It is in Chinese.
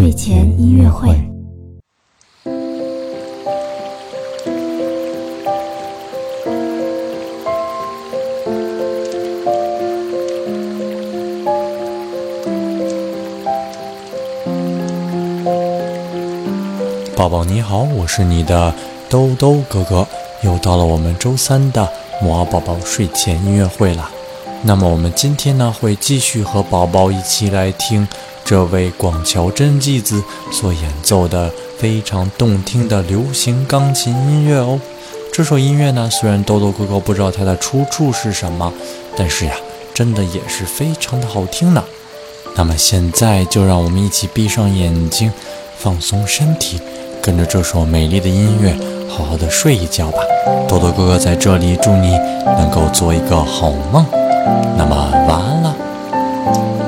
睡前音乐会。宝宝你好，我是你的兜兜哥哥，又到了我们周三的摩尔宝宝睡前音乐会了。那么我们今天呢，会继续和宝宝一起来听这位广桥真纪子所演奏的非常动听的流行钢琴音乐哦。这首音乐呢，虽然豆豆哥哥不知道它的出处是什么，但是呀，真的也是非常的好听呢。那么现在就让我们一起闭上眼睛，放松身体，跟着这首美丽的音乐，好好的睡一觉吧。豆豆哥哥在这里祝你能够做一个好梦。那么晚安了。